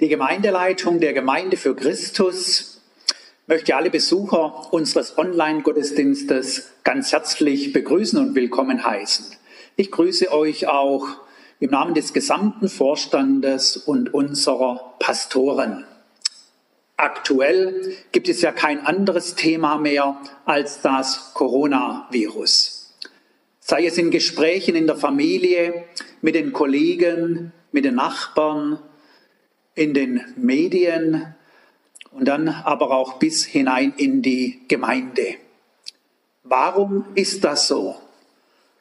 Die Gemeindeleitung der Gemeinde für Christus möchte alle Besucher unseres Online-Gottesdienstes ganz herzlich begrüßen und willkommen heißen. Ich grüße euch auch im Namen des gesamten Vorstandes und unserer Pastoren. Aktuell gibt es ja kein anderes Thema mehr als das Coronavirus. Sei es in Gesprächen in der Familie, mit den Kollegen, mit den Nachbarn, in den Medien und dann aber auch bis hinein in die Gemeinde. Warum ist das so?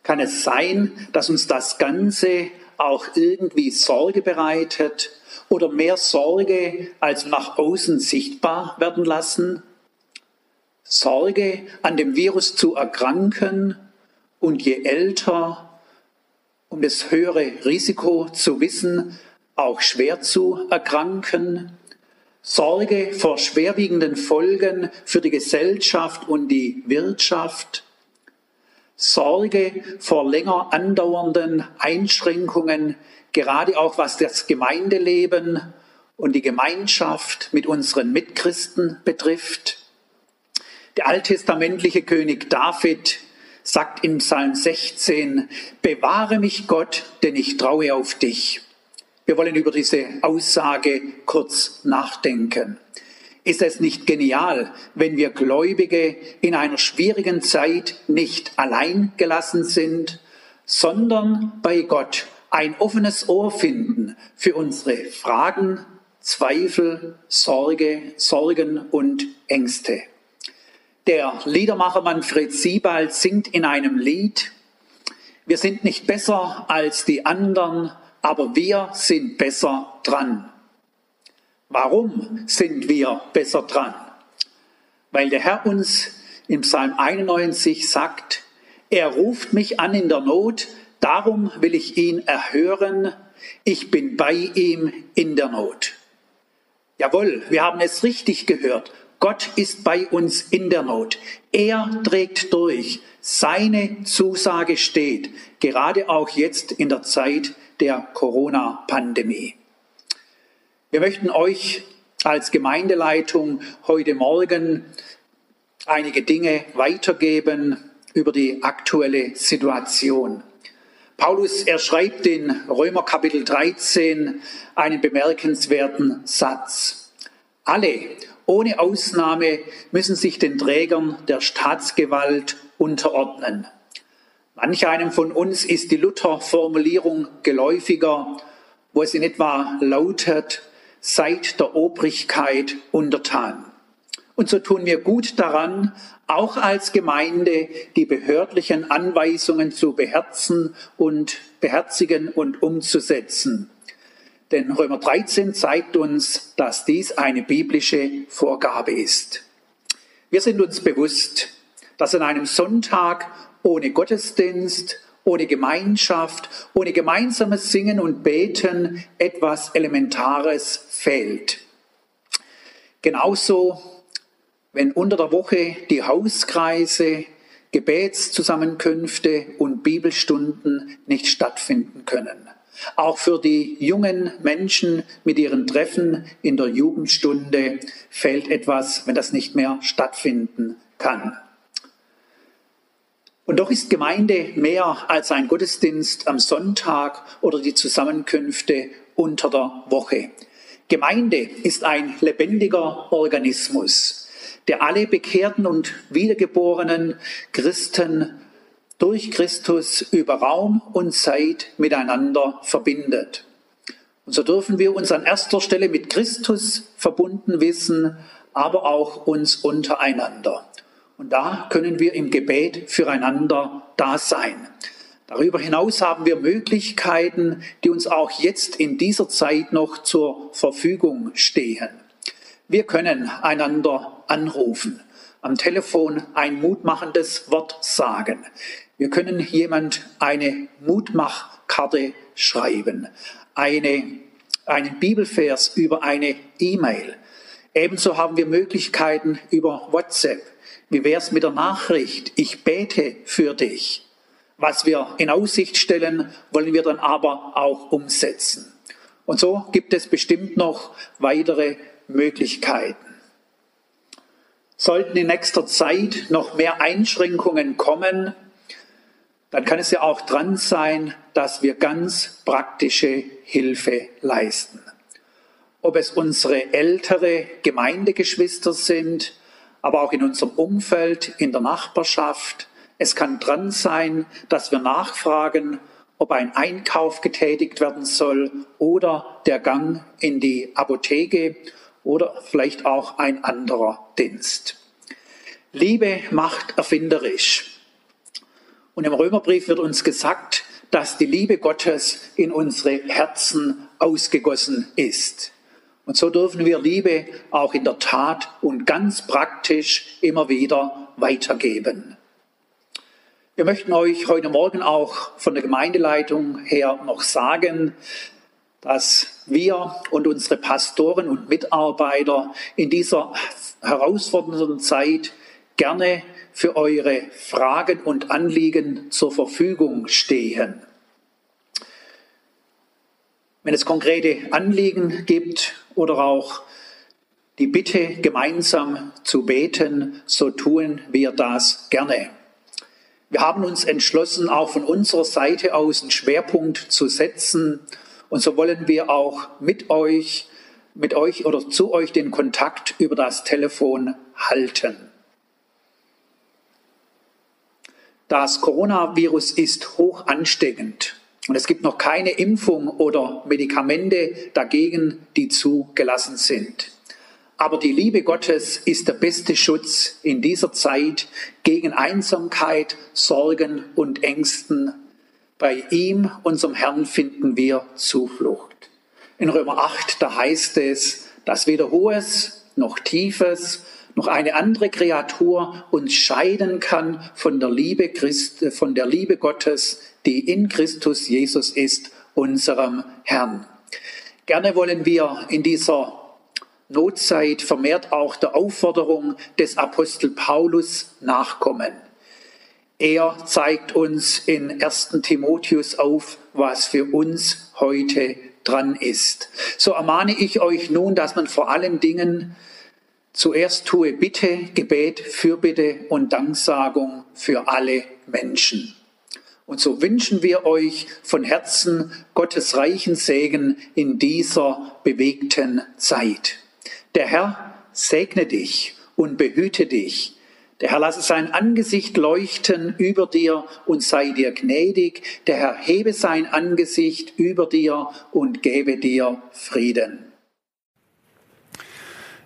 Kann es sein, dass uns das Ganze auch irgendwie Sorge bereitet oder mehr Sorge als nach außen sichtbar werden lassen? Sorge, an dem Virus zu erkranken und je älter, um das höhere Risiko zu wissen, auch schwer zu erkranken, Sorge vor schwerwiegenden Folgen für die Gesellschaft und die Wirtschaft, Sorge vor länger andauernden Einschränkungen, gerade auch was das Gemeindeleben und die Gemeinschaft mit unseren Mitchristen betrifft. Der alttestamentliche König David sagt in Psalm 16, Bewahre mich Gott, denn ich traue auf dich. Wir wollen über diese Aussage kurz nachdenken. Ist es nicht genial, wenn wir Gläubige in einer schwierigen Zeit nicht allein gelassen sind, sondern bei Gott ein offenes Ohr finden für unsere Fragen, Zweifel, Sorge, Sorgen und Ängste? Der Liedermacher Manfred Siebald singt in einem Lied, wir sind nicht besser als die anderen, aber wir sind besser dran. Warum sind wir besser dran? Weil der Herr uns im Psalm 91 sagt, er ruft mich an in der Not, darum will ich ihn erhören, ich bin bei ihm in der Not. Jawohl, wir haben es richtig gehört. Gott ist bei uns in der Not. Er trägt durch. Seine Zusage steht, gerade auch jetzt in der Zeit der Corona-Pandemie. Wir möchten euch als Gemeindeleitung heute Morgen einige Dinge weitergeben über die aktuelle Situation. Paulus, er schreibt in Römer Kapitel 13 einen bemerkenswerten Satz. Alle, ohne Ausnahme, müssen sich den Trägern der Staatsgewalt unterordnen. Manch einem von uns ist die Luther-Formulierung geläufiger, wo es in etwa lautet, seid der Obrigkeit untertan. Und so tun wir gut daran, auch als Gemeinde die behördlichen Anweisungen zu beherzen und beherzigen und umzusetzen. Denn Römer 13 zeigt uns, dass dies eine biblische Vorgabe ist. Wir sind uns bewusst, dass an einem Sonntag ohne Gottesdienst, ohne Gemeinschaft, ohne gemeinsames Singen und Beten etwas Elementares fehlt. Genauso, wenn unter der Woche die Hauskreise, Gebetszusammenkünfte und Bibelstunden nicht stattfinden können. Auch für die jungen Menschen mit ihren Treffen in der Jugendstunde fehlt etwas, wenn das nicht mehr stattfinden kann. Und doch ist Gemeinde mehr als ein Gottesdienst am Sonntag oder die Zusammenkünfte unter der Woche. Gemeinde ist ein lebendiger Organismus, der alle bekehrten und wiedergeborenen Christen durch Christus über Raum und Zeit miteinander verbindet. Und so dürfen wir uns an erster Stelle mit Christus verbunden wissen, aber auch uns untereinander. Und da können wir im Gebet füreinander da sein. Darüber hinaus haben wir Möglichkeiten, die uns auch jetzt in dieser Zeit noch zur Verfügung stehen. Wir können einander anrufen, am Telefon ein mutmachendes Wort sagen. Wir können jemand eine Mutmachkarte schreiben, eine, einen Bibelvers über eine E-Mail. Ebenso haben wir Möglichkeiten über WhatsApp, wie wär's mit der Nachricht? Ich bete für dich. Was wir in Aussicht stellen, wollen wir dann aber auch umsetzen. Und so gibt es bestimmt noch weitere Möglichkeiten. Sollten in nächster Zeit noch mehr Einschränkungen kommen, dann kann es ja auch dran sein, dass wir ganz praktische Hilfe leisten. Ob es unsere ältere Gemeindegeschwister sind, aber auch in unserem Umfeld, in der Nachbarschaft. Es kann dran sein, dass wir nachfragen, ob ein Einkauf getätigt werden soll oder der Gang in die Apotheke oder vielleicht auch ein anderer Dienst. Liebe macht erfinderisch. Und im Römerbrief wird uns gesagt, dass die Liebe Gottes in unsere Herzen ausgegossen ist. Und so dürfen wir Liebe auch in der Tat und ganz praktisch immer wieder weitergeben. Wir möchten euch heute Morgen auch von der Gemeindeleitung her noch sagen, dass wir und unsere Pastoren und Mitarbeiter in dieser herausfordernden Zeit gerne für eure Fragen und Anliegen zur Verfügung stehen. Wenn es konkrete Anliegen gibt oder auch die Bitte, gemeinsam zu beten, so tun wir das gerne. Wir haben uns entschlossen, auch von unserer Seite aus einen Schwerpunkt zu setzen. Und so wollen wir auch mit euch, mit euch oder zu euch den Kontakt über das Telefon halten. Das Coronavirus ist hoch ansteckend und es gibt noch keine Impfung oder Medikamente dagegen, die zugelassen sind. Aber die Liebe Gottes ist der beste Schutz in dieser Zeit gegen Einsamkeit, Sorgen und Ängsten. Bei ihm, unserem Herrn, finden wir Zuflucht. In Römer 8, da heißt es, dass weder Hohes noch Tiefes noch eine andere Kreatur uns scheiden kann von der Liebe Christ, von der Liebe Gottes, die in Christus Jesus ist, unserem Herrn. Gerne wollen wir in dieser Notzeit vermehrt auch der Aufforderung des Apostel Paulus nachkommen. Er zeigt uns in 1. Timotheus auf, was für uns heute dran ist. So ermahne ich euch nun, dass man vor allen Dingen Zuerst tue Bitte, Gebet, Fürbitte und Danksagung für alle Menschen. Und so wünschen wir euch von Herzen Gottes reichen Segen in dieser bewegten Zeit. Der Herr segne dich und behüte dich. Der Herr lasse sein Angesicht leuchten über dir und sei dir gnädig. Der Herr hebe sein Angesicht über dir und gebe dir Frieden.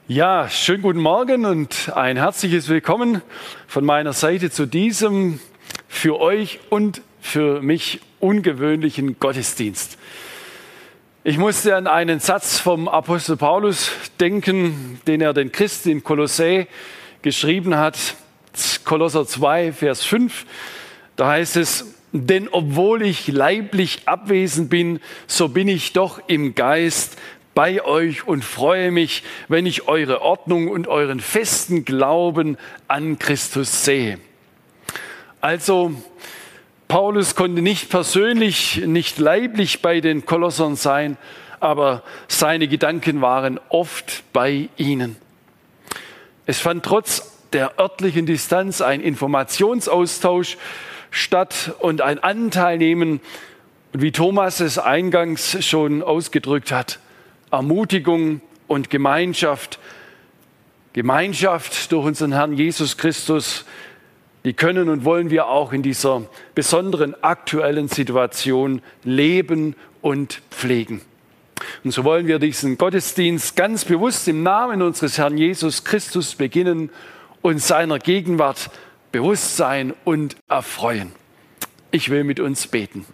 Ja, schönen guten Morgen und ein herzliches Willkommen von meiner Seite zu diesem für euch und für mich ungewöhnlichen Gottesdienst. Ich musste an einen Satz vom Apostel Paulus denken, den er den Christen in Kolossä geschrieben hat, Kolosser 2, Vers 5. Da heißt es, denn obwohl ich leiblich abwesend bin, so bin ich doch im Geist bei euch und freue mich, wenn ich eure Ordnung und euren festen Glauben an Christus sehe. Also, Paulus konnte nicht persönlich, nicht leiblich bei den Kolossern sein, aber seine Gedanken waren oft bei ihnen. Es fand trotz der örtlichen Distanz ein Informationsaustausch statt und ein Anteilnehmen, wie Thomas es eingangs schon ausgedrückt hat, Ermutigung und Gemeinschaft. Gemeinschaft durch unseren Herrn Jesus Christus, die können und wollen wir auch in dieser besonderen aktuellen Situation leben und pflegen. Und so wollen wir diesen Gottesdienst ganz bewusst im Namen unseres Herrn Jesus Christus beginnen und seiner Gegenwart bewusst sein und erfreuen. Ich will mit uns beten.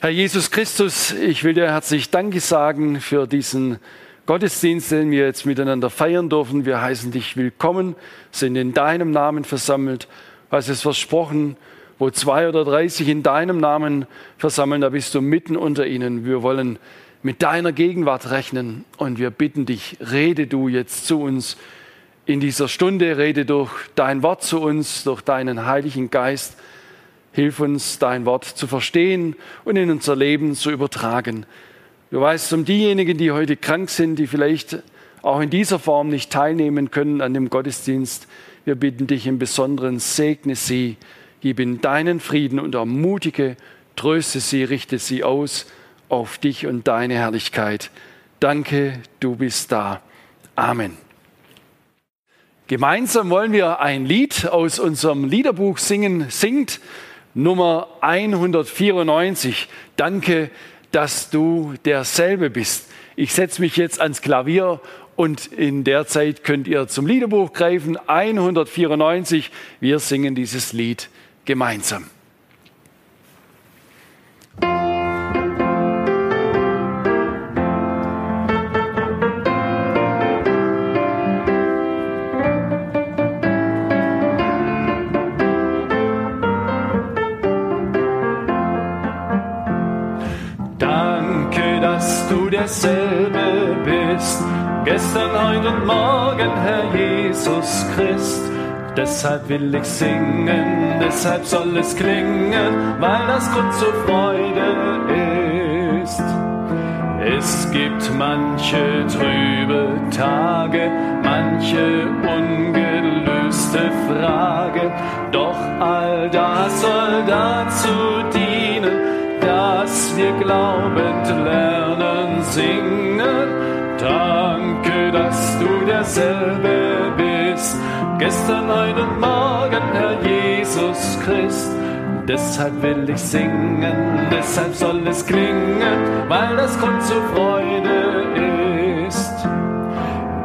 Herr Jesus Christus, ich will dir herzlich Danke sagen für diesen Gottesdienst, den wir jetzt miteinander feiern dürfen. Wir heißen dich willkommen, sind in deinem Namen versammelt. Hast es versprochen, wo zwei oder drei sich in deinem Namen versammeln, da bist du mitten unter ihnen. Wir wollen mit deiner Gegenwart rechnen und wir bitten dich, rede du jetzt zu uns in dieser Stunde, rede durch dein Wort zu uns, durch deinen Heiligen Geist. Hilf uns, dein Wort zu verstehen und in unser Leben zu übertragen. Du weißt um diejenigen, die heute krank sind, die vielleicht auch in dieser Form nicht teilnehmen können an dem Gottesdienst. Wir bitten dich im Besonderen, segne sie, gib ihnen deinen Frieden und ermutige, tröste sie, richte sie aus auf dich und deine Herrlichkeit. Danke, du bist da. Amen. Gemeinsam wollen wir ein Lied aus unserem Liederbuch singen. Singt Nummer 194. Danke, dass du derselbe bist. Ich setze mich jetzt ans Klavier und in der Zeit könnt ihr zum Liederbuch greifen. 194. Wir singen dieses Lied gemeinsam. Derselbe bist, gestern, heute und morgen, Herr Jesus Christ. Deshalb will ich singen, deshalb soll es klingen, weil das Grund zur Freude ist. Es gibt manche trübe Tage, manche ungelöste Frage, doch all das soll dazu dienen, dass wir glaubend lernen singen. Danke, dass du derselbe bist, gestern, und morgen, Herr Jesus Christ. Deshalb will ich singen, deshalb soll es klingen, weil das Grund zur Freude ist.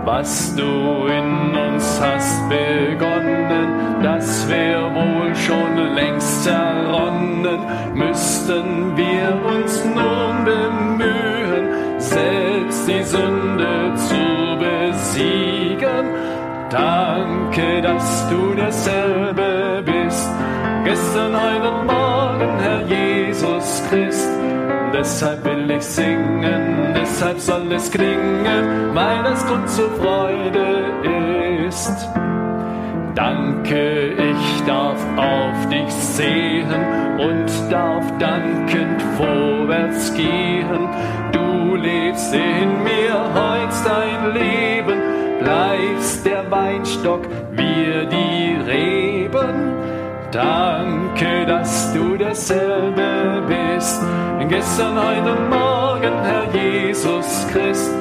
Was du in uns hast begonnen, das wär wohl schon längst zerronnen, müssten wir uns nun bemühen, die Sünde zu besiegen. Danke, dass du derselbe bist, gestern, heute und morgen, Herr Jesus Christ. Deshalb will ich singen, deshalb soll es klingen, weil das Grund zur Freude ist. Danke, ich darf auf dich sehen und darf dankend vorwärts gehen. Du lebst in mir, heut's dein Leben, bleibst der Weinstock, wir die Reben. Danke, dass du derselbe bist, gestern, heute und morgen, Herr Jesus Christ.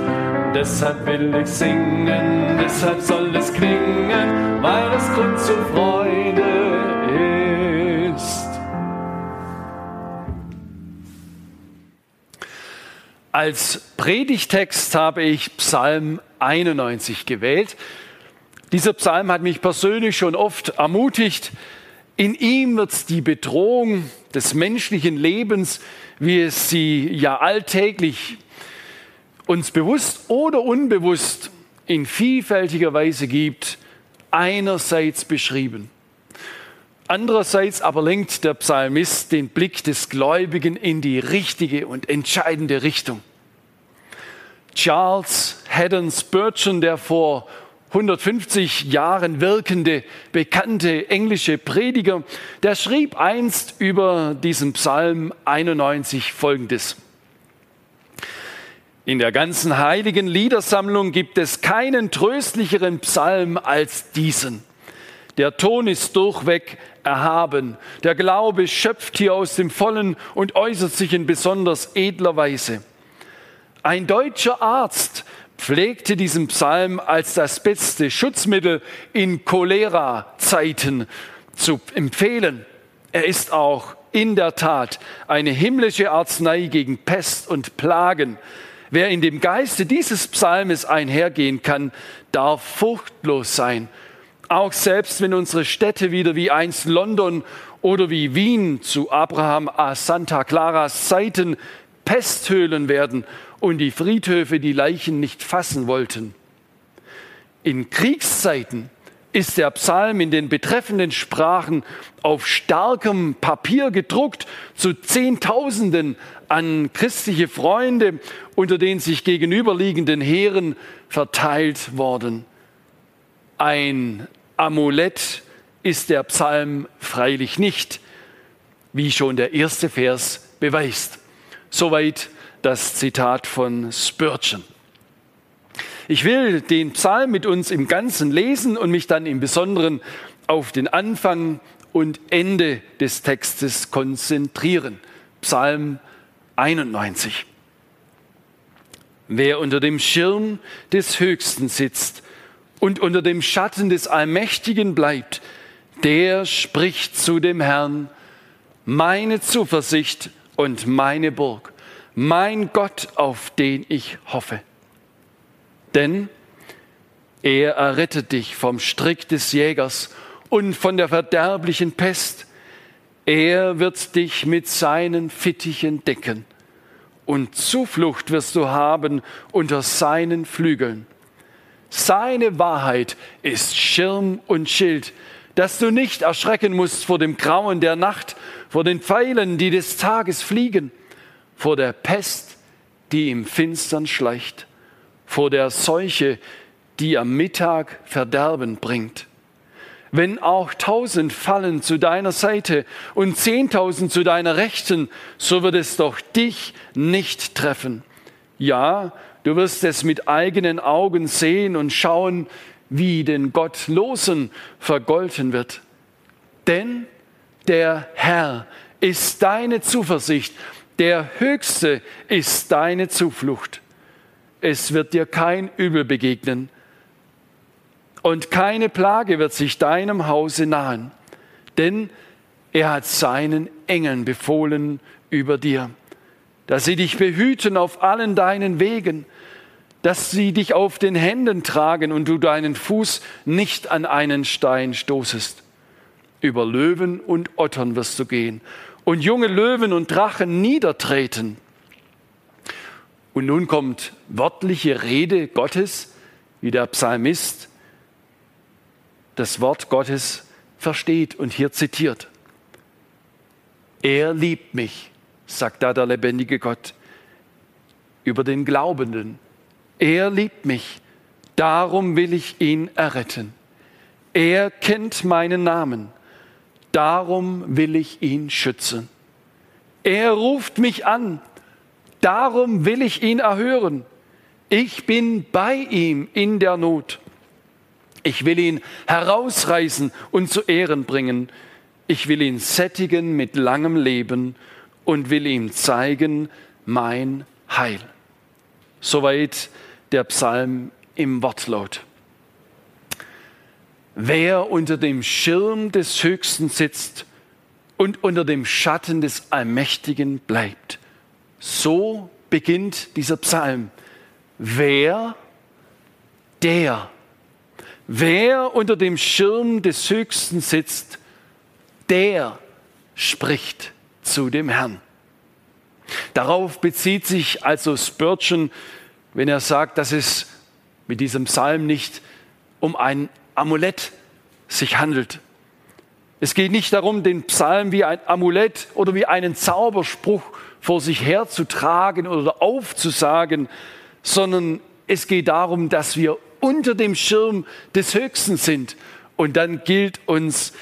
Deshalb will ich singen, deshalb soll es klingen, weil es Grund zur Freude Als Predigtext habe ich Psalm 91 gewählt. Dieser Psalm hat mich persönlich schon oft ermutigt, in ihm wird die Bedrohung des menschlichen Lebens, wie es sie ja alltäglich uns bewusst oder unbewusst in vielfältiger Weise gibt, einerseits beschrieben. Andererseits aber lenkt der Psalmist den Blick des Gläubigen in die richtige und entscheidende Richtung. Charles Haddon Spurgeon, der vor 150 Jahren wirkende, bekannte englische Prediger, der schrieb einst über diesen Psalm 91 Folgendes. In der ganzen heiligen Liedersammlung gibt es keinen tröstlicheren Psalm als diesen. Der Ton ist durchweg erhaben. Der Glaube schöpft hier aus dem Vollen und äußert sich in besonders edler Weise. Ein deutscher Arzt pflegte diesen Psalm als das beste Schutzmittel in Cholera-Zeiten zu empfehlen. Er ist auch in der Tat eine himmlische Arznei gegen Pest und Plagen. Wer in dem Geiste dieses Psalmes einhergehen kann, darf furchtlos sein. Auch selbst wenn unsere Städte wieder wie einst London oder wie Wien zu Abraham a Santa Claras Zeiten Pesthöhlen werden und die Friedhöfe die Leichen nicht fassen wollten. In Kriegszeiten ist der Psalm in den betreffenden Sprachen auf starkem Papier gedruckt zu Zehntausenden an christliche Freunde unter den sich gegenüberliegenden Heeren verteilt worden. Ein Amulett ist der Psalm freilich nicht, wie schon der erste Vers beweist. Soweit das Zitat von Spurgeon. Ich will den Psalm mit uns im Ganzen lesen und mich dann im Besonderen auf den Anfang und Ende des Textes konzentrieren. Psalm 91. Wer unter dem Schirm des Höchsten sitzt und unter dem Schatten des Allmächtigen bleibt, der spricht zu dem Herrn, meine Zuversicht und meine Burg, mein Gott, auf den ich hoffe. Denn er errettet dich vom Strick des Jägers und von der verderblichen Pest. Er wird dich mit seinen Fittichen decken und Zuflucht wirst du haben unter seinen Flügeln. Seine Wahrheit ist Schirm und Schild, dass du nicht erschrecken musst vor dem Grauen der Nacht, vor den Pfeilen, die des Tages fliegen, vor der Pest, die im Finstern schleicht, vor der Seuche, die am Mittag Verderben bringt. Wenn auch tausend fallen zu deiner Seite und zehntausend zu deiner Rechten, so wird es doch dich nicht treffen. Ja, du wirst es mit eigenen Augen sehen und schauen, wie den Gottlosen vergolten wird. Denn der Herr ist deine Zuversicht, der Höchste ist deine Zuflucht. Es wird dir kein Übel begegnen und keine Plage wird sich deinem Hause nahen, denn er hat seinen Engeln befohlen über dir, dass sie dich behüten auf allen deinen Wegen, dass sie dich auf den Händen tragen und du deinen Fuß nicht an einen Stein stoßest. Über Löwen und Ottern wirst du gehen und junge Löwen und Drachen niedertreten. Und nun kommt wörtliche Rede Gottes, wie der Psalmist das Wort Gottes versteht und hier zitiert. Er liebt mich, sagt da der lebendige Gott über den Glaubenden. Er liebt mich, darum will ich ihn erretten. Er kennt meinen Namen, darum will ich ihn schützen. Er ruft mich an, darum will ich ihn erhören. Ich bin bei ihm in der Not. Ich will ihn herausreißen und zu Ehren bringen. Ich will ihn sättigen mit langem Leben und will ihm zeigen mein Heil. Soweit der Psalm im Wortlaut. Wer unter dem Schirm des Höchsten sitzt und unter dem Schatten des Allmächtigen bleibt. So beginnt dieser Psalm. Wer, der Wer unter dem Schirm des Höchsten sitzt, der spricht zu dem Herrn. Darauf bezieht sich also Spurgeon, wenn er sagt, dass es mit diesem Psalm nicht um ein Amulett sich handelt. Es geht nicht darum, den Psalm wie ein Amulett oder wie einen Zauberspruch vor sich herzutragen oder aufzusagen, sondern es geht darum, dass wir unter dem Schirm des Höchsten sind. Und dann gilt uns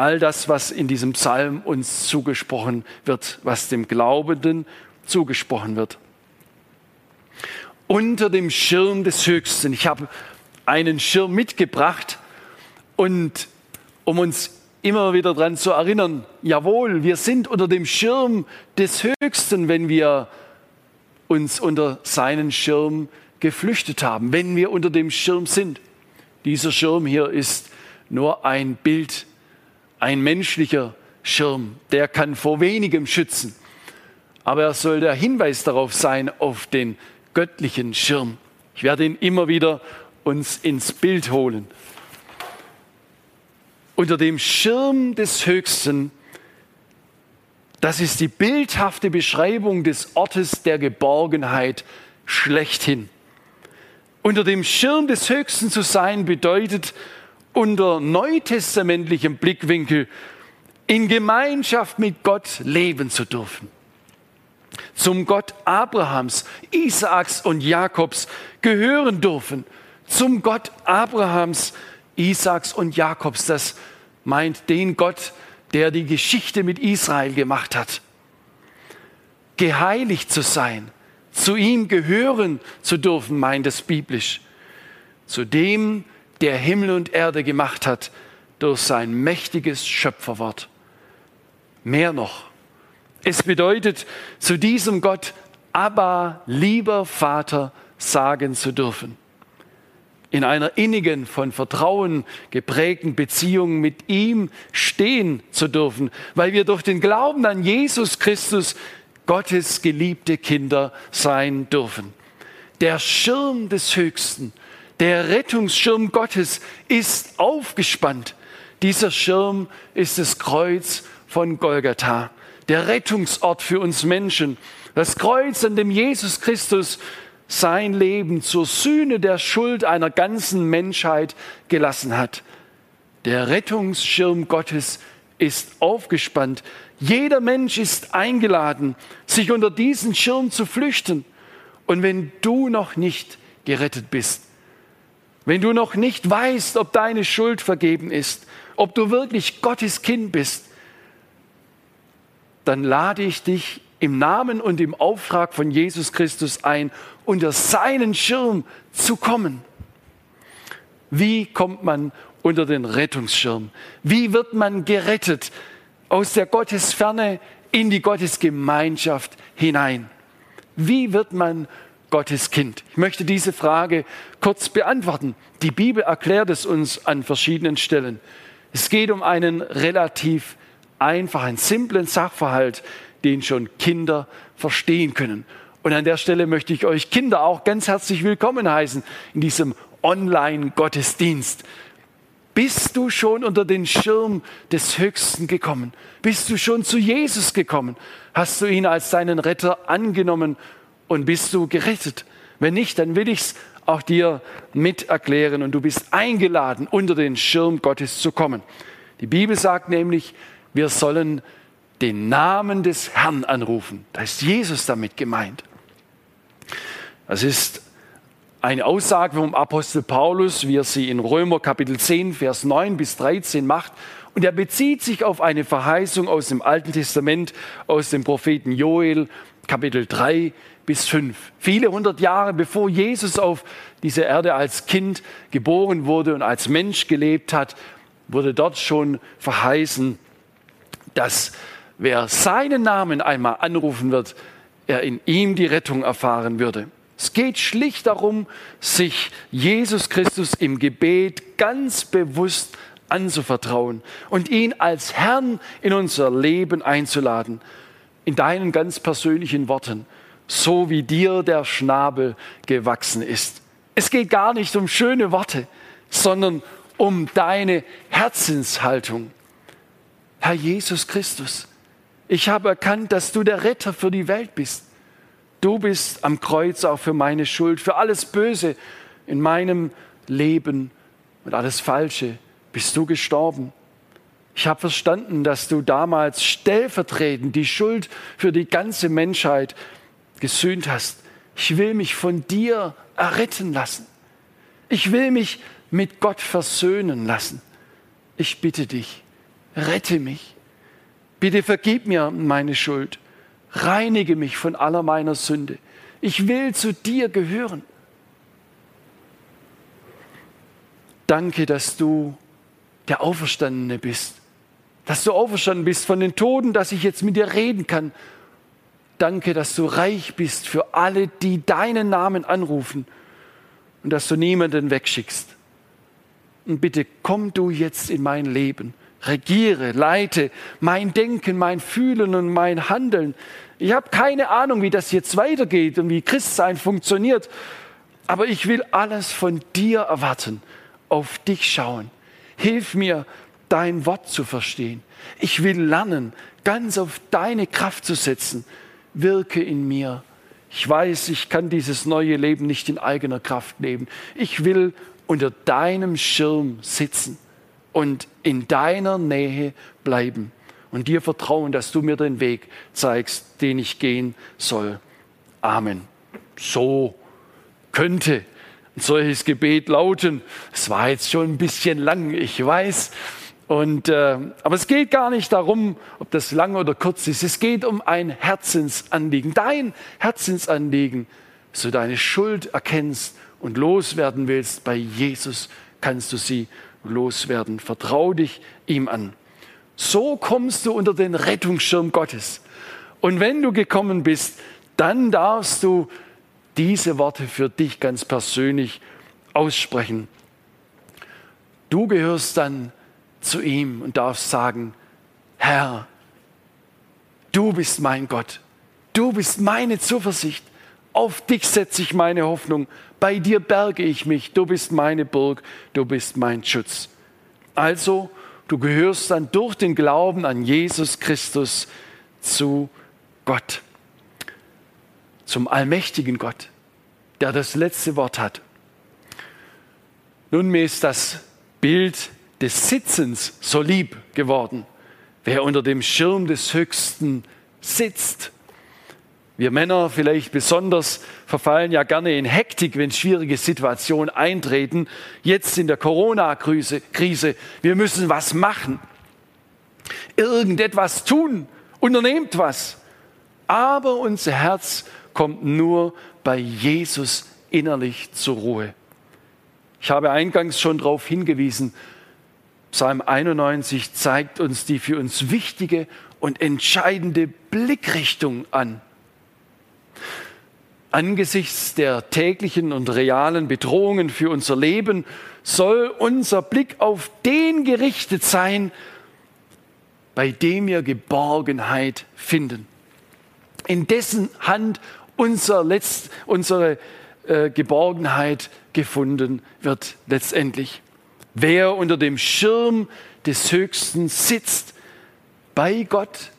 all das, was in diesem Psalm uns zugesprochen wird, was dem Glaubenden zugesprochen wird. Unter dem Schirm des Höchsten. Ich habe einen Schirm mitgebracht und um uns immer wieder daran zu erinnern, jawohl, wir sind unter dem Schirm des Höchsten, wenn wir uns unter seinen Schirm geflüchtet haben, wenn wir unter dem Schirm sind. Dieser Schirm hier ist nur ein Bild, ein menschlicher Schirm, der kann vor wenigem schützen. Aber er soll der Hinweis darauf sein, auf den göttlichen Schirm. Ich werde ihn immer wieder uns ins Bild holen. Unter dem Schirm des Höchsten, das ist die bildhafte Beschreibung des Ortes der Geborgenheit schlechthin. Unter dem Schirm des Höchsten zu sein bedeutet unter neutestamentlichem Blickwinkel in Gemeinschaft mit Gott leben zu dürfen. Zum Gott Abrahams, Isaaks und Jakobs gehören dürfen. Zum Gott Abrahams, Isaaks und Jakobs. Das meint den Gott, der die Geschichte mit Israel gemacht hat geheiligt zu sein, zu ihm gehören zu dürfen, meint es biblisch. Zu dem, der Himmel und Erde gemacht hat durch sein mächtiges Schöpferwort. Mehr noch, es bedeutet, zu diesem Gott, aber lieber Vater, sagen zu dürfen. In einer innigen, von Vertrauen geprägten Beziehung mit ihm stehen zu dürfen, weil wir durch den Glauben an Jesus Christus Gottes geliebte Kinder sein dürfen. Der Schirm des Höchsten, der Rettungsschirm Gottes ist aufgespannt. Dieser Schirm ist das Kreuz von Golgatha, der Rettungsort für uns Menschen. Das Kreuz, an dem Jesus Christus sein Leben zur Sühne der Schuld einer ganzen Menschheit gelassen hat. Der Rettungsschirm Gottes ist aufgespannt. Jeder Mensch ist eingeladen, sich unter diesen Schirm zu flüchten. Und wenn du noch nicht gerettet bist, wenn du noch nicht weißt, ob deine Schuld vergeben ist, ob du wirklich Gottes Kind bist, dann lade ich dich im Namen und im Auftrag von Jesus Christus ein, unter seinen Schirm zu kommen. Wie kommt man unter den Rettungsschirm? Wie wird man gerettet aus der Gottesferne in die Gottesgemeinschaft hinein? Wie wird man Gottes Kind? Ich möchte diese Frage kurz beantworten. Die Bibel erklärt es uns an verschiedenen Stellen. Es geht um einen relativ einfachen, simplen Sachverhalt, den schon Kinder verstehen können. Und an der Stelle möchte ich euch Kinder auch ganz herzlich willkommen heißen in diesem Online-Gottesdienst. Bist du schon unter den Schirm des Höchsten gekommen? Bist du schon zu Jesus gekommen? Hast du ihn als deinen Retter angenommen und bist du gerettet? Wenn nicht, dann will ich es auch dir mit erklären und du bist eingeladen, unter den Schirm Gottes zu kommen. Die Bibel sagt nämlich, wir sollen den Namen des Herrn anrufen. Da ist Jesus damit gemeint. Das ist eine Aussage vom Apostel Paulus, wie er sie in Römer Kapitel 10, Vers 9 bis 13 macht. Und er bezieht sich auf eine Verheißung aus dem Alten Testament, aus dem Propheten Joel, Kapitel 3 bis 5. Viele hundert Jahre bevor Jesus auf dieser Erde als Kind geboren wurde und als Mensch gelebt hat, wurde dort schon verheißen, dass wer seinen Namen einmal anrufen wird, er in ihm die Rettung erfahren würde. Es geht schlicht darum, sich Jesus Christus im Gebet ganz bewusst anzuvertrauen und ihn als Herrn in unser Leben einzuladen. In deinen ganz persönlichen Worten, so wie dir der Schnabel gewachsen ist. Es geht gar nicht um schöne Worte, sondern um deine Herzenshaltung. Herr Jesus Christus, ich habe erkannt, dass du der Retter für die Welt bist. Du bist am Kreuz auch für meine Schuld, für alles Böse in meinem Leben und alles Falsche bist du gestorben. Ich habe verstanden, dass du damals stellvertretend die Schuld für die ganze Menschheit gesühnt hast. Ich will mich von dir erretten lassen. Ich will mich mit Gott versöhnen lassen. Ich bitte dich, rette mich. Bitte vergib mir meine Schuld. Reinige mich von aller meiner Sünde. Ich will zu dir gehören. Danke, dass du der Auferstandene bist. Dass du auferstanden bist von den Toten, dass ich jetzt mit dir reden kann. Danke, dass du reich bist für alle, die deinen Namen anrufen und dass du niemanden wegschickst. Und bitte komm du jetzt in mein Leben regiere, leite mein Denken, mein Fühlen und mein Handeln. Ich habe keine Ahnung, wie das jetzt weitergeht und wie Christsein funktioniert, aber ich will alles von dir erwarten, auf dich schauen. Hilf mir, dein Wort zu verstehen. Ich will lernen, ganz auf deine Kraft zu setzen. Wirke in mir. Ich weiß, ich kann dieses neue Leben nicht in eigener Kraft leben. Ich will unter deinem Schirm sitzen und in deiner Nähe bleiben und dir vertrauen, dass du mir den Weg zeigst, den ich gehen soll. Amen. So könnte ein solches Gebet lauten. Es war jetzt schon ein bisschen lang, ich weiß. Und, äh, aber es geht gar nicht darum, ob das lang oder kurz ist. Es geht um ein Herzensanliegen, dein Herzensanliegen, du deine Schuld erkennst und loswerden willst. Bei Jesus kannst du sie loswerden. Vertrau dich ihm an. So kommst du unter den Rettungsschirm Gottes. Und wenn du gekommen bist, dann darfst du diese Worte für dich ganz persönlich aussprechen. Du gehörst dann zu ihm und darfst sagen, Herr, du bist mein Gott, du bist meine Zuversicht, auf dich setze ich meine Hoffnung, bei dir berge ich mich, du bist meine Burg, du bist mein Schutz. Also, du gehörst dann durch den Glauben an Jesus Christus zu Gott, zum allmächtigen Gott, der das letzte Wort hat. Nun ist das Bild des Sitzens so lieb geworden. Wer unter dem Schirm des Höchsten sitzt, wir Männer vielleicht besonders verfallen ja gerne in Hektik, wenn schwierige Situationen eintreten. Jetzt in der Corona-Krise, wir müssen was machen, irgendetwas tun, unternehmt was. Aber unser Herz kommt nur bei Jesus innerlich zur Ruhe. Ich habe eingangs schon darauf hingewiesen, Psalm 91 zeigt uns die für uns wichtige und entscheidende Blickrichtung an. Angesichts der täglichen und realen Bedrohungen für unser Leben soll unser Blick auf den gerichtet sein, bei dem wir Geborgenheit finden, in dessen Hand unser Letzt, unsere äh, Geborgenheit gefunden wird letztendlich. Wer unter dem Schirm des Höchsten sitzt, bei Gott,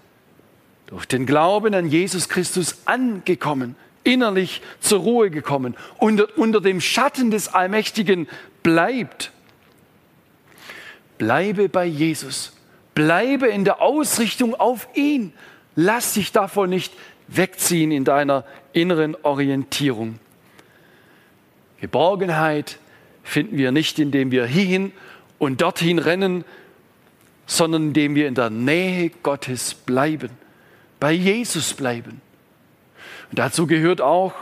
durch den Glauben an Jesus Christus angekommen, innerlich zur Ruhe gekommen, unter, unter dem Schatten des Allmächtigen bleibt. Bleibe bei Jesus, bleibe in der Ausrichtung auf ihn. Lass dich davon nicht wegziehen in deiner inneren Orientierung. Geborgenheit finden wir nicht, indem wir hierhin und dorthin rennen, sondern indem wir in der Nähe Gottes bleiben, bei Jesus bleiben. Und dazu gehört auch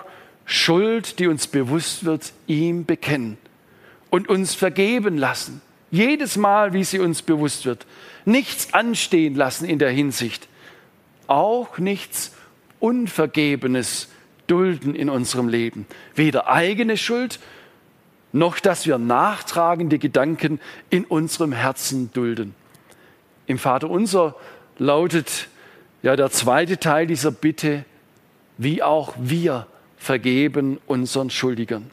Schuld, die uns bewusst wird, ihm bekennen und uns vergeben lassen. Jedes Mal, wie sie uns bewusst wird. Nichts anstehen lassen in der Hinsicht. Auch nichts Unvergebenes dulden in unserem Leben. Weder eigene Schuld, noch dass wir nachtragende Gedanken in unserem Herzen dulden. Im Vater unser lautet ja der zweite Teil dieser Bitte, wie auch wir vergeben unseren Schuldigern.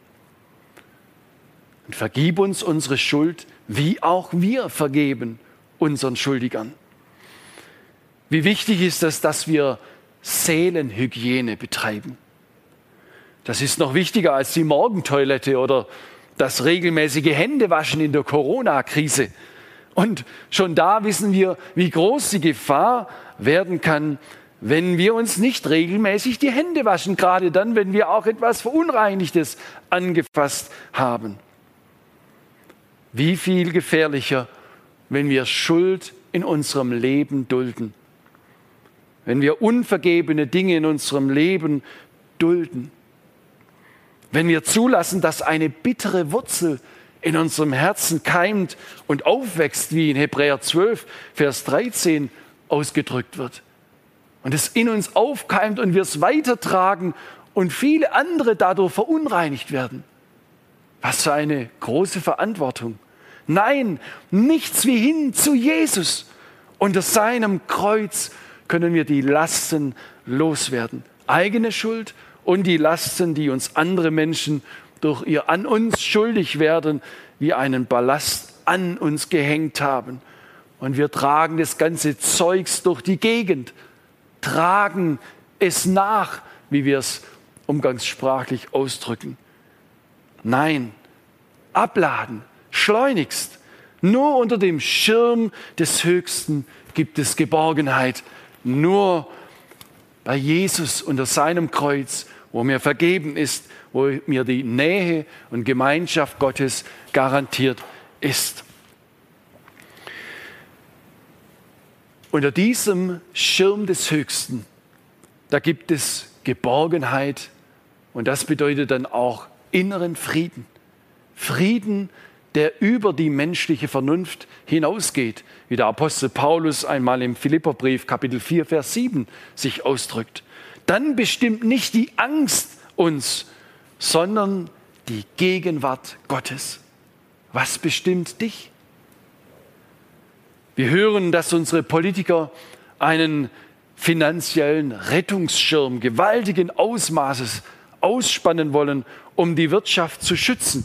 Und vergib uns unsere Schuld, wie auch wir vergeben unseren Schuldigern. Wie wichtig ist es, dass wir Seelenhygiene betreiben. Das ist noch wichtiger als die Morgentoilette oder das regelmäßige Händewaschen in der Corona-Krise. Und schon da wissen wir, wie groß die Gefahr werden kann, wenn wir uns nicht regelmäßig die Hände waschen, gerade dann, wenn wir auch etwas Verunreinigtes angefasst haben. Wie viel gefährlicher, wenn wir Schuld in unserem Leben dulden, wenn wir unvergebene Dinge in unserem Leben dulden, wenn wir zulassen, dass eine bittere Wurzel in unserem Herzen keimt und aufwächst, wie in Hebräer 12, Vers 13 ausgedrückt wird und es in uns aufkeimt und wir es weitertragen und viele andere dadurch verunreinigt werden. Was für eine große Verantwortung. Nein, nichts wie hin zu Jesus. Unter seinem Kreuz können wir die Lasten loswerden. Eigene Schuld und die Lasten, die uns andere Menschen durch ihr an uns schuldig werden, wie einen Ballast an uns gehängt haben. Und wir tragen das ganze Zeugs durch die Gegend tragen es nach, wie wir es umgangssprachlich ausdrücken. Nein, abladen, schleunigst. Nur unter dem Schirm des Höchsten gibt es Geborgenheit. Nur bei Jesus unter seinem Kreuz, wo mir vergeben ist, wo mir die Nähe und Gemeinschaft Gottes garantiert ist. Unter diesem Schirm des Höchsten, da gibt es Geborgenheit und das bedeutet dann auch inneren Frieden. Frieden, der über die menschliche Vernunft hinausgeht, wie der Apostel Paulus einmal im Philipperbrief Kapitel 4, Vers 7 sich ausdrückt. Dann bestimmt nicht die Angst uns, sondern die Gegenwart Gottes. Was bestimmt dich? Wir hören, dass unsere Politiker einen finanziellen Rettungsschirm gewaltigen Ausmaßes ausspannen wollen, um die Wirtschaft zu schützen.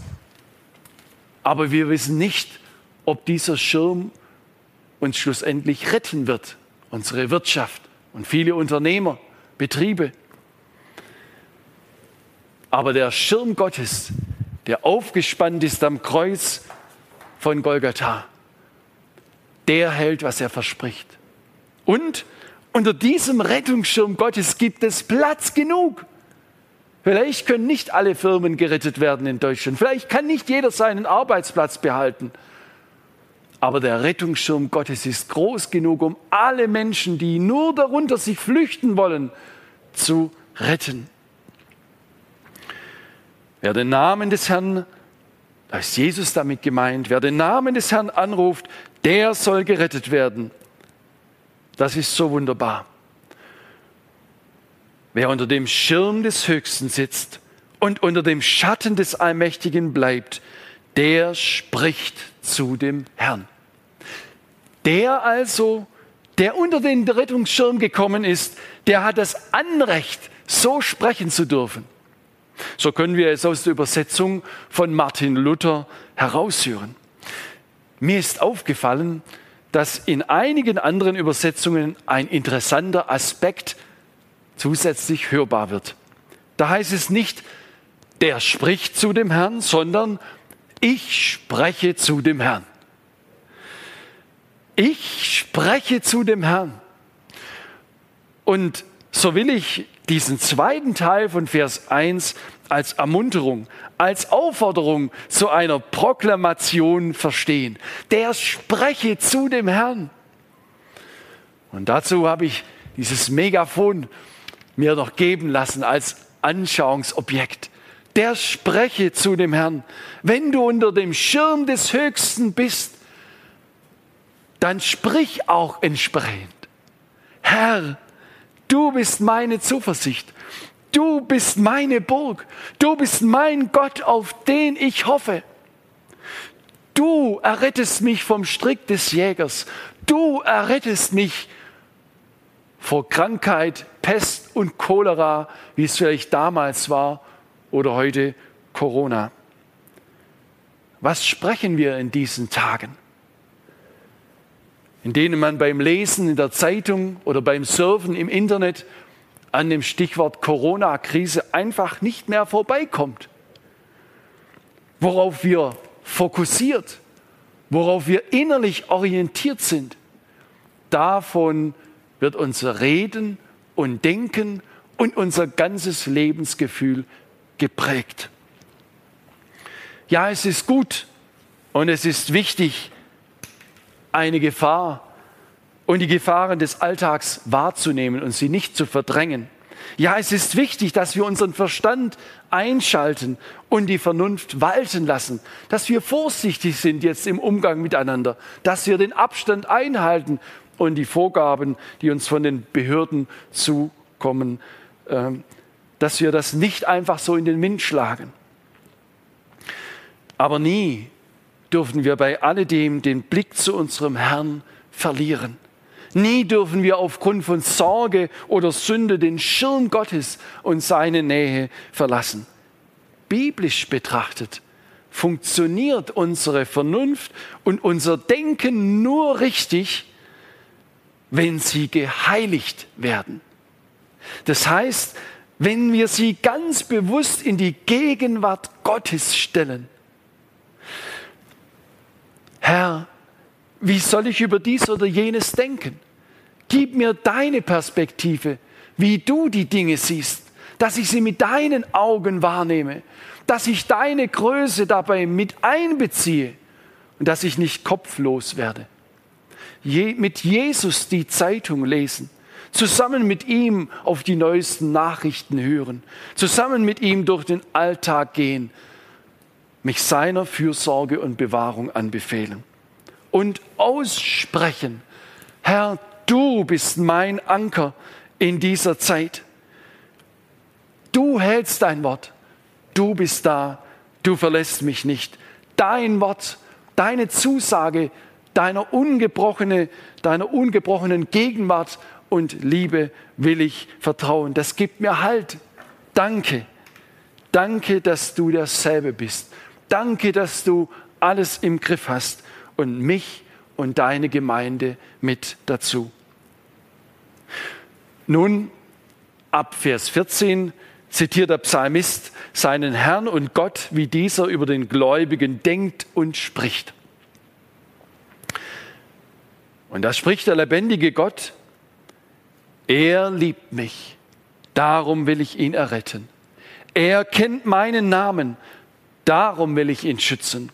Aber wir wissen nicht, ob dieser Schirm uns schlussendlich retten wird, unsere Wirtschaft und viele Unternehmer, Betriebe. Aber der Schirm Gottes, der aufgespannt ist am Kreuz von Golgatha, der hält, was er verspricht. Und unter diesem Rettungsschirm Gottes gibt es Platz genug. Vielleicht können nicht alle Firmen gerettet werden in Deutschland. Vielleicht kann nicht jeder seinen Arbeitsplatz behalten. Aber der Rettungsschirm Gottes ist groß genug, um alle Menschen, die nur darunter sich flüchten wollen, zu retten. Wer den Namen des Herrn, da ist Jesus damit gemeint, wer den Namen des Herrn anruft, der soll gerettet werden. Das ist so wunderbar. Wer unter dem Schirm des Höchsten sitzt und unter dem Schatten des Allmächtigen bleibt, der spricht zu dem Herrn. Der also, der unter den Rettungsschirm gekommen ist, der hat das Anrecht, so sprechen zu dürfen. So können wir es aus der Übersetzung von Martin Luther heraushören. Mir ist aufgefallen, dass in einigen anderen Übersetzungen ein interessanter Aspekt zusätzlich hörbar wird. Da heißt es nicht, der spricht zu dem Herrn, sondern ich spreche zu dem Herrn. Ich spreche zu dem Herrn. Und so will ich diesen zweiten Teil von Vers 1 als Ermunterung, als Aufforderung zu einer Proklamation verstehen. Der spreche zu dem Herrn. Und dazu habe ich dieses Megafon mir noch geben lassen als Anschauungsobjekt. Der spreche zu dem Herrn. Wenn du unter dem Schirm des Höchsten bist, dann sprich auch entsprechend. Herr, du bist meine Zuversicht. Du bist meine Burg. Du bist mein Gott, auf den ich hoffe. Du errettest mich vom Strick des Jägers. Du errettest mich vor Krankheit, Pest und Cholera, wie es vielleicht damals war oder heute Corona. Was sprechen wir in diesen Tagen? In denen man beim Lesen in der Zeitung oder beim Surfen im Internet an dem Stichwort Corona-Krise einfach nicht mehr vorbeikommt. Worauf wir fokussiert, worauf wir innerlich orientiert sind, davon wird unser Reden und Denken und unser ganzes Lebensgefühl geprägt. Ja, es ist gut und es ist wichtig, eine Gefahr und die Gefahren des Alltags wahrzunehmen und sie nicht zu verdrängen. Ja, es ist wichtig, dass wir unseren Verstand einschalten und die Vernunft walten lassen, dass wir vorsichtig sind jetzt im Umgang miteinander, dass wir den Abstand einhalten und die Vorgaben, die uns von den Behörden zukommen, ähm, dass wir das nicht einfach so in den Wind schlagen. Aber nie dürfen wir bei alledem den Blick zu unserem Herrn verlieren. Nie dürfen wir aufgrund von Sorge oder Sünde den Schirm Gottes und seine Nähe verlassen. Biblisch betrachtet funktioniert unsere Vernunft und unser Denken nur richtig, wenn sie geheiligt werden. Das heißt, wenn wir sie ganz bewusst in die Gegenwart Gottes stellen. Herr, wie soll ich über dies oder jenes denken? Gib mir deine Perspektive, wie du die Dinge siehst, dass ich sie mit deinen Augen wahrnehme, dass ich deine Größe dabei mit einbeziehe und dass ich nicht kopflos werde. mit Jesus die Zeitung lesen, zusammen mit ihm auf die neuesten Nachrichten hören, zusammen mit ihm durch den Alltag gehen, mich seiner Fürsorge und Bewahrung anbefehlen und aussprechen, Herr, du bist mein Anker in dieser Zeit. Du hältst dein Wort, du bist da, du verlässt mich nicht. Dein Wort, deine Zusage, deiner, ungebrochene, deiner ungebrochenen Gegenwart und Liebe will ich vertrauen. Das gibt mir Halt. Danke. Danke, dass du derselbe bist. Danke, dass du alles im Griff hast und mich und deine Gemeinde mit dazu. Nun, ab Vers 14 zitiert der Psalmist seinen Herrn und Gott, wie dieser über den Gläubigen denkt und spricht. Und da spricht der lebendige Gott, er liebt mich, darum will ich ihn erretten. Er kennt meinen Namen, darum will ich ihn schützen.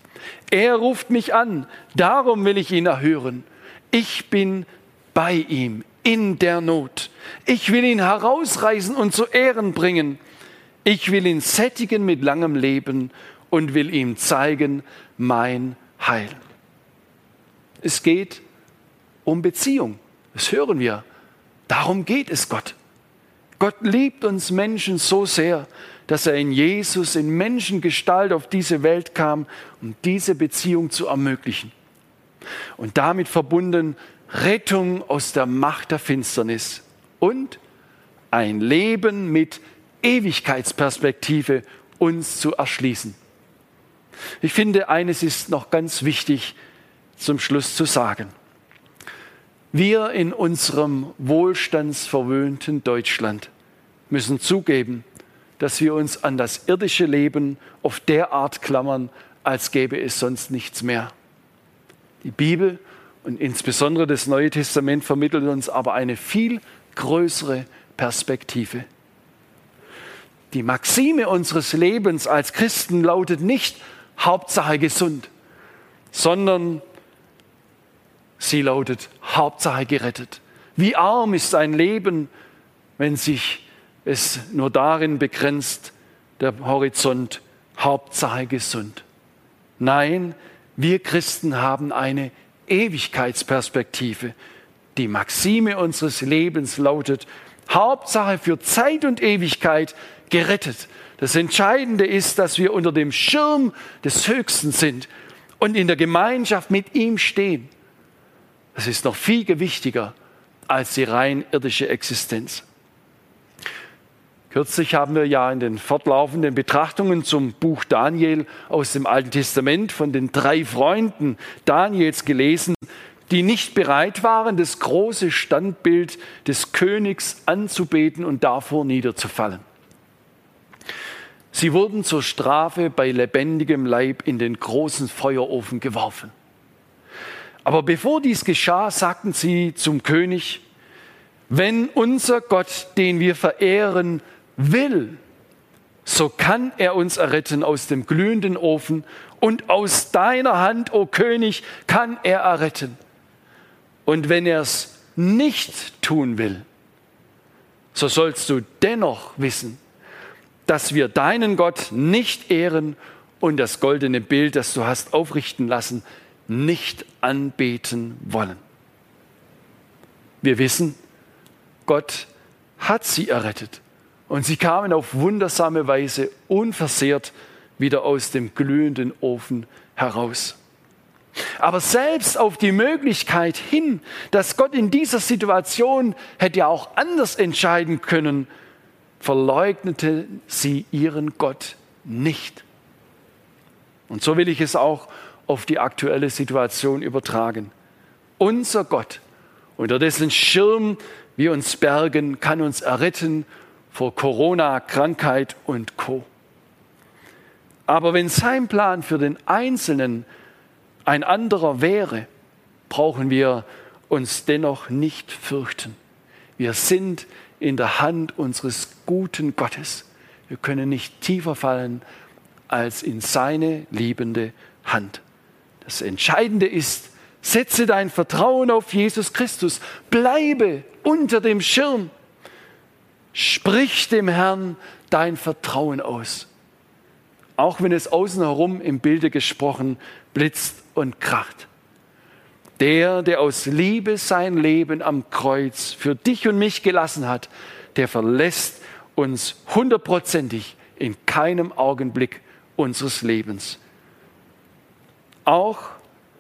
Er ruft mich an, darum will ich ihn erhören. Ich bin bei ihm in der Not. Ich will ihn herausreißen und zu Ehren bringen. Ich will ihn sättigen mit langem Leben und will ihm zeigen mein Heil. Es geht um Beziehung. Das hören wir. Darum geht es Gott. Gott liebt uns Menschen so sehr, dass er in Jesus in Menschengestalt auf diese Welt kam, um diese Beziehung zu ermöglichen. Und damit verbunden Rettung aus der Macht der Finsternis und ein Leben mit Ewigkeitsperspektive uns zu erschließen. Ich finde, eines ist noch ganz wichtig zum Schluss zu sagen. Wir in unserem wohlstandsverwöhnten Deutschland müssen zugeben, dass wir uns an das irdische Leben auf der Art klammern, als gäbe es sonst nichts mehr. Die Bibel und insbesondere das Neue Testament vermittelt uns aber eine viel größere Perspektive. Die Maxime unseres Lebens als Christen lautet nicht Hauptsache gesund, sondern sie lautet Hauptsache gerettet. Wie arm ist ein Leben, wenn sich es nur darin begrenzt, der Horizont Hauptsache gesund. Nein, wir Christen haben eine Ewigkeitsperspektive. Die Maxime unseres Lebens lautet, Hauptsache für Zeit und Ewigkeit gerettet. Das Entscheidende ist, dass wir unter dem Schirm des Höchsten sind und in der Gemeinschaft mit ihm stehen. Das ist noch viel gewichtiger als die rein irdische Existenz. Kürzlich haben wir ja in den fortlaufenden Betrachtungen zum Buch Daniel aus dem Alten Testament von den drei Freunden Daniels gelesen, die nicht bereit waren, das große Standbild des Königs anzubeten und davor niederzufallen. Sie wurden zur Strafe bei lebendigem Leib in den großen Feuerofen geworfen. Aber bevor dies geschah, sagten sie zum König, wenn unser Gott, den wir verehren, will, so kann er uns erretten aus dem glühenden Ofen und aus deiner Hand, o oh König, kann er erretten. Und wenn er es nicht tun will, so sollst du dennoch wissen, dass wir deinen Gott nicht ehren und das goldene Bild, das du hast aufrichten lassen, nicht anbeten wollen. Wir wissen, Gott hat sie errettet und sie kamen auf wundersame Weise unversehrt wieder aus dem glühenden Ofen heraus. Aber selbst auf die Möglichkeit hin, dass Gott in dieser Situation hätte auch anders entscheiden können, verleugnete sie ihren Gott nicht. Und so will ich es auch auf die aktuelle Situation übertragen. Unser Gott, unter dessen Schirm wir uns bergen, kann uns erretten vor Corona, Krankheit und Co. Aber wenn sein Plan für den Einzelnen ein anderer wäre, brauchen wir uns dennoch nicht fürchten. Wir sind in der Hand unseres guten Gottes. Wir können nicht tiefer fallen als in seine liebende Hand. Das Entscheidende ist, Setze dein Vertrauen auf Jesus Christus. Bleibe unter dem Schirm. Sprich dem Herrn dein Vertrauen aus. Auch wenn es außen herum im Bilde gesprochen blitzt und kracht. Der, der aus Liebe sein Leben am Kreuz für dich und mich gelassen hat, der verlässt uns hundertprozentig in keinem Augenblick unseres Lebens. Auch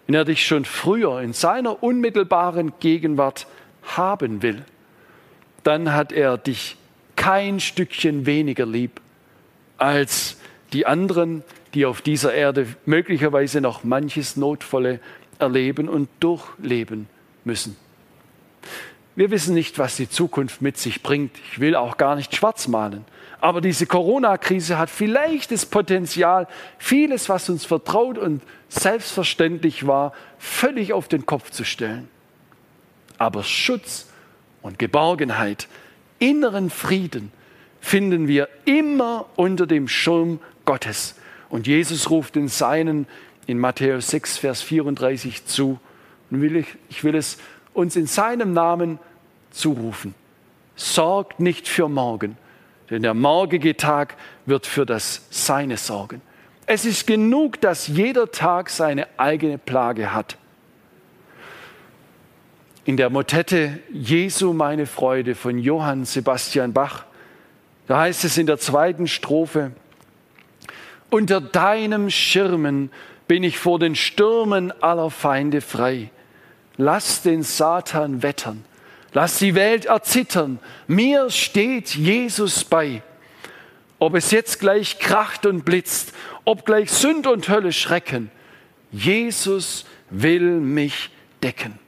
wenn er dich schon früher in seiner unmittelbaren Gegenwart haben will, dann hat er dich kein Stückchen weniger lieb als die anderen, die auf dieser Erde möglicherweise noch manches Notvolle erleben und durchleben müssen. Wir wissen nicht, was die Zukunft mit sich bringt. Ich will auch gar nicht schwarz malen. Aber diese Corona-Krise hat vielleicht das Potenzial, vieles, was uns vertraut und selbstverständlich war, völlig auf den Kopf zu stellen. Aber Schutz und Geborgenheit, inneren Frieden finden wir immer unter dem Schirm Gottes. Und Jesus ruft den Seinen in Matthäus 6, Vers 34 zu. Und will ich, ich will es uns in seinem Namen zurufen. Sorgt nicht für morgen, denn der morgige Tag wird für das Seine sorgen. Es ist genug, dass jeder Tag seine eigene Plage hat. In der Motette Jesu meine Freude von Johann Sebastian Bach, da heißt es in der zweiten Strophe, unter deinem Schirmen bin ich vor den Stürmen aller Feinde frei. Lass den Satan wettern, lass die Welt erzittern, mir steht Jesus bei. Ob es jetzt gleich kracht und blitzt, ob gleich Sünd und Hölle schrecken, Jesus will mich decken.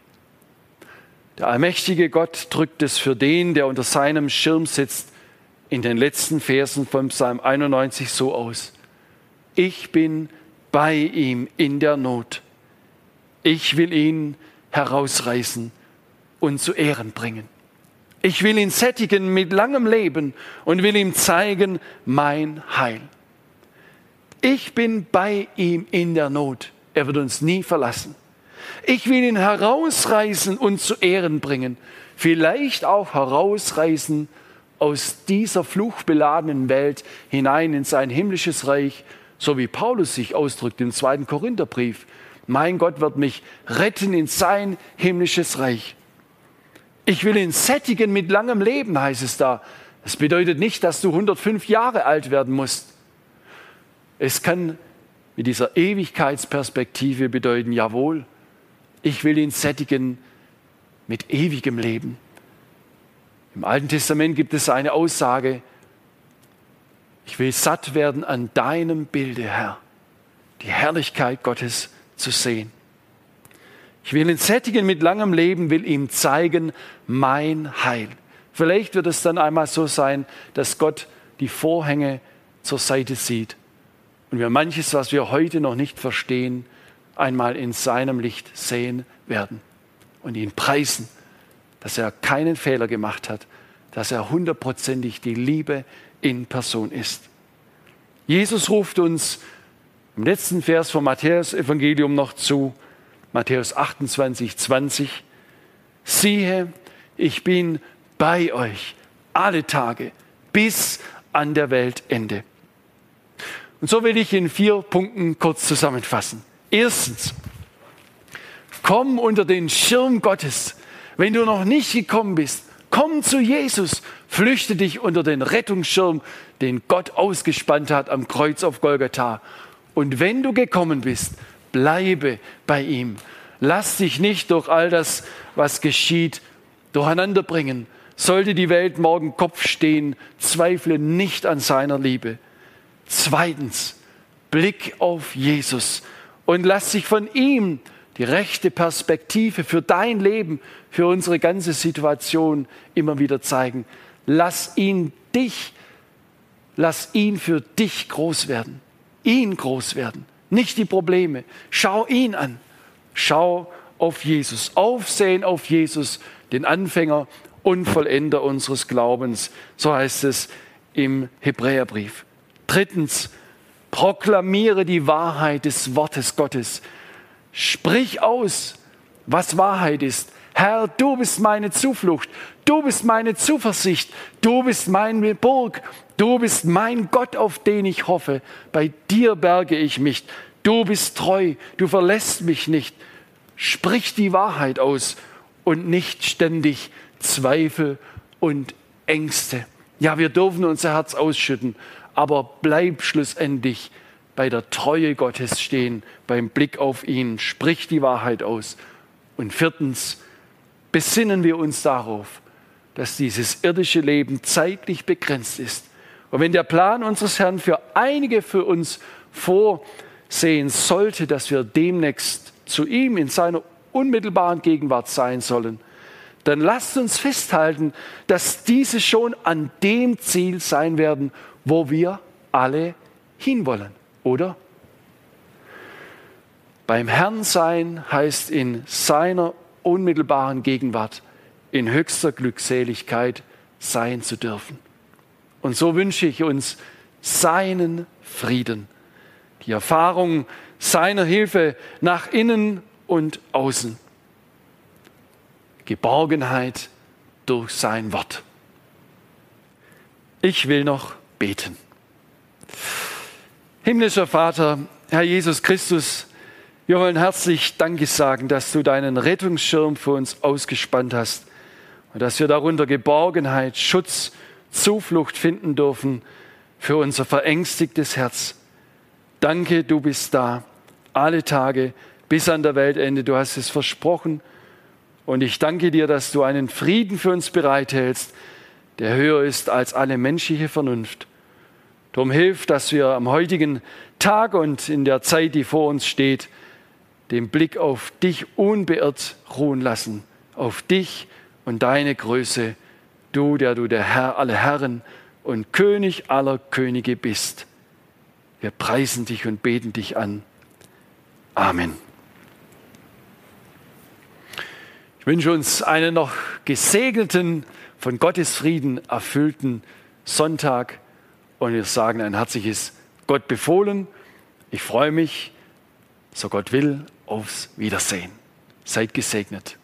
Der allmächtige Gott drückt es für den, der unter seinem Schirm sitzt, in den letzten Versen von Psalm 91 so aus. Ich bin bei ihm in der Not. Ich will ihn herausreißen und zu Ehren bringen. Ich will ihn sättigen mit langem Leben und will ihm zeigen mein Heil. Ich bin bei ihm in der Not. Er wird uns nie verlassen. Ich will ihn herausreißen und zu Ehren bringen. Vielleicht auch herausreißen aus dieser fluchbeladenen Welt hinein in sein himmlisches Reich, so wie Paulus sich ausdrückt im zweiten Korintherbrief. Mein Gott wird mich retten in sein himmlisches Reich. Ich will ihn sättigen mit langem Leben, heißt es da. Das bedeutet nicht, dass du 105 Jahre alt werden musst. Es kann mit dieser Ewigkeitsperspektive bedeuten, jawohl, ich will ihn sättigen mit ewigem Leben. Im Alten Testament gibt es eine Aussage, ich will satt werden an deinem Bilde, Herr, die Herrlichkeit Gottes zu sehen. Ich will ihn sättigen mit langem Leben, will ihm zeigen mein Heil. Vielleicht wird es dann einmal so sein, dass Gott die Vorhänge zur Seite zieht und wir manches, was wir heute noch nicht verstehen, einmal in seinem Licht sehen werden und ihn preisen, dass er keinen Fehler gemacht hat, dass er hundertprozentig die Liebe in Person ist. Jesus ruft uns im letzten Vers vom Matthäus Evangelium noch zu, Matthäus 28, 20. Siehe, ich bin bei euch alle Tage bis an der Weltende. Und so will ich in vier Punkten kurz zusammenfassen. Erstens, komm unter den Schirm Gottes. Wenn du noch nicht gekommen bist, komm zu Jesus, flüchte dich unter den Rettungsschirm, den Gott ausgespannt hat am Kreuz auf Golgatha. Und wenn du gekommen bist, Bleibe bei ihm. Lass dich nicht durch all das, was geschieht, durcheinander bringen. Sollte die Welt morgen Kopf stehen, zweifle nicht an seiner Liebe. Zweitens, Blick auf Jesus und lass dich von ihm die rechte Perspektive für dein Leben, für unsere ganze Situation immer wieder zeigen. Lass ihn dich, lass ihn für dich groß werden, ihn groß werden nicht die Probleme. Schau ihn an. Schau auf Jesus. Aufsehen auf Jesus, den Anfänger und Vollender unseres Glaubens. So heißt es im Hebräerbrief. Drittens, proklamiere die Wahrheit des Wortes Gottes. Sprich aus, was Wahrheit ist. Herr, du bist meine Zuflucht, du bist meine Zuversicht, du bist meine Burg, du bist mein Gott, auf den ich hoffe. Bei dir berge ich mich. Du bist treu, du verlässt mich nicht. Sprich die Wahrheit aus und nicht ständig Zweifel und Ängste. Ja, wir dürfen unser Herz ausschütten, aber bleib schlussendlich bei der Treue Gottes stehen, beim Blick auf ihn. Sprich die Wahrheit aus. Und viertens, besinnen wir uns darauf, dass dieses irdische Leben zeitlich begrenzt ist. Und wenn der Plan unseres Herrn für einige für uns vorsehen sollte, dass wir demnächst zu ihm in seiner unmittelbaren Gegenwart sein sollen, dann lasst uns festhalten, dass diese schon an dem Ziel sein werden, wo wir alle hinwollen, oder? Beim Herrn sein heißt in seiner unmittelbaren Gegenwart in höchster Glückseligkeit sein zu dürfen. Und so wünsche ich uns seinen Frieden, die Erfahrung seiner Hilfe nach innen und außen, Geborgenheit durch sein Wort. Ich will noch beten. Himmlischer Vater, Herr Jesus Christus, wir wollen herzlich Danke sagen, dass du deinen Rettungsschirm für uns ausgespannt hast und dass wir darunter Geborgenheit, Schutz, Zuflucht finden dürfen für unser verängstigtes Herz. Danke, du bist da, alle Tage bis an der Weltende. Du hast es versprochen. Und ich danke dir, dass du einen Frieden für uns bereithältst, der höher ist als alle menschliche Vernunft. Darum hilf, dass wir am heutigen Tag und in der Zeit, die vor uns steht, den Blick auf dich unbeirrt ruhen lassen, auf dich und deine Größe, du, der du der Herr aller Herren und König aller Könige bist. Wir preisen dich und beten dich an. Amen. Ich wünsche uns einen noch gesegneten, von Gottes Frieden erfüllten Sonntag und wir sagen ein herzliches Gott befohlen. Ich freue mich, so Gott will, aufs Wiedersehen. Seid gesegnet.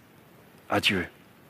Adieu.